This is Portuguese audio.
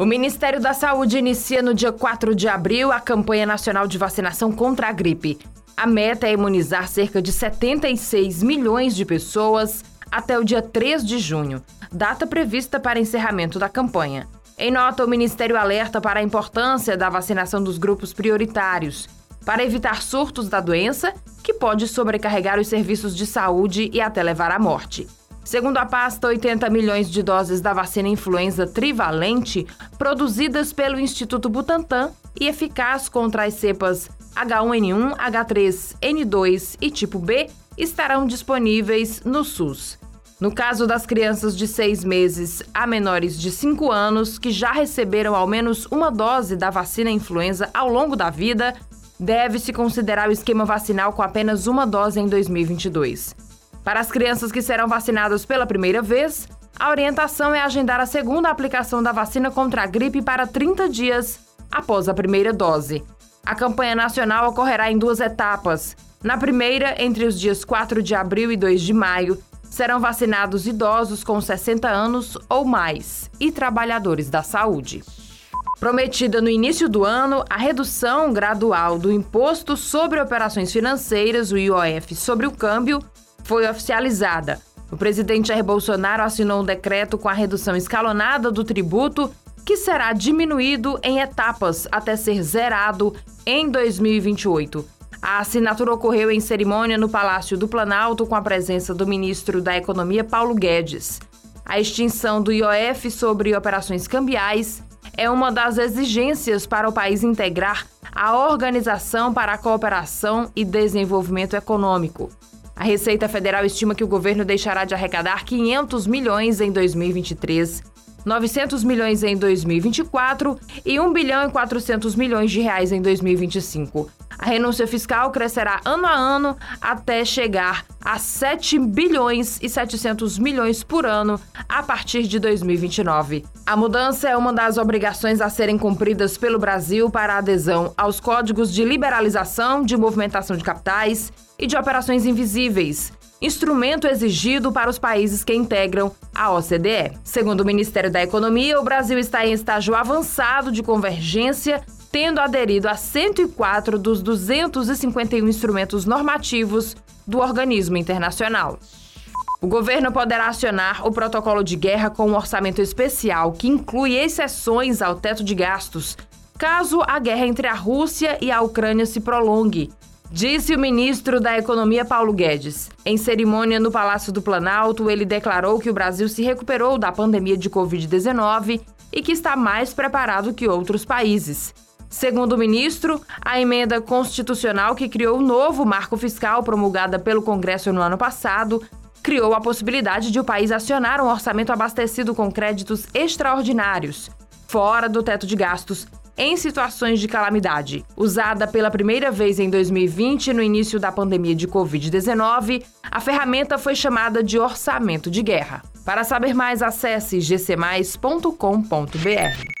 O Ministério da Saúde inicia no dia 4 de abril a campanha nacional de vacinação contra a gripe. A meta é imunizar cerca de 76 milhões de pessoas até o dia 3 de junho, data prevista para encerramento da campanha. Em nota, o Ministério alerta para a importância da vacinação dos grupos prioritários, para evitar surtos da doença, que pode sobrecarregar os serviços de saúde e até levar à morte. Segundo a pasta, 80 milhões de doses da vacina influenza trivalente, produzidas pelo Instituto Butantan e eficaz contra as cepas H1N1, H3N2 e tipo B, estarão disponíveis no SUS. No caso das crianças de seis meses a menores de 5 anos que já receberam ao menos uma dose da vacina influenza ao longo da vida, deve-se considerar o esquema vacinal com apenas uma dose em 2022. Para as crianças que serão vacinadas pela primeira vez, a orientação é agendar a segunda aplicação da vacina contra a gripe para 30 dias após a primeira dose. A campanha nacional ocorrerá em duas etapas. Na primeira, entre os dias 4 de abril e 2 de maio, serão vacinados idosos com 60 anos ou mais e trabalhadores da saúde. Prometida no início do ano, a redução gradual do Imposto sobre Operações Financeiras, o IOF, sobre o câmbio, foi oficializada. O presidente Jair Bolsonaro assinou um decreto com a redução escalonada do tributo, que será diminuído em etapas até ser zerado em 2028. A assinatura ocorreu em cerimônia no Palácio do Planalto com a presença do ministro da Economia Paulo Guedes. A extinção do IOF sobre operações cambiais é uma das exigências para o país integrar a Organização para a Cooperação e Desenvolvimento Econômico. A Receita Federal estima que o governo deixará de arrecadar 500 milhões em 2023, 900 milhões em 2024 e 1 bilhão e 400 milhões de reais em 2025. A renúncia fiscal crescerá ano a ano até chegar a 7 bilhões e 700 milhões por ano a partir de 2029. A mudança é uma das obrigações a serem cumpridas pelo Brasil para a adesão aos códigos de liberalização de movimentação de capitais e de operações invisíveis, instrumento exigido para os países que integram a OCDE. Segundo o Ministério da Economia, o Brasil está em estágio avançado de convergência tendo aderido a 104 dos 251 instrumentos normativos do organismo internacional. O governo poderá acionar o protocolo de guerra com um orçamento especial que inclui exceções ao teto de gastos, caso a guerra entre a Rússia e a Ucrânia se prolongue, disse o ministro da Economia Paulo Guedes. Em cerimônia no Palácio do Planalto, ele declarou que o Brasil se recuperou da pandemia de Covid-19 e que está mais preparado que outros países. Segundo o ministro, a emenda constitucional que criou o novo marco fiscal promulgada pelo Congresso no ano passado criou a possibilidade de o país acionar um orçamento abastecido com créditos extraordinários, fora do teto de gastos, em situações de calamidade. Usada pela primeira vez em 2020, no início da pandemia de Covid-19, a ferramenta foi chamada de orçamento de guerra. Para saber mais, acesse gcmais.com.br.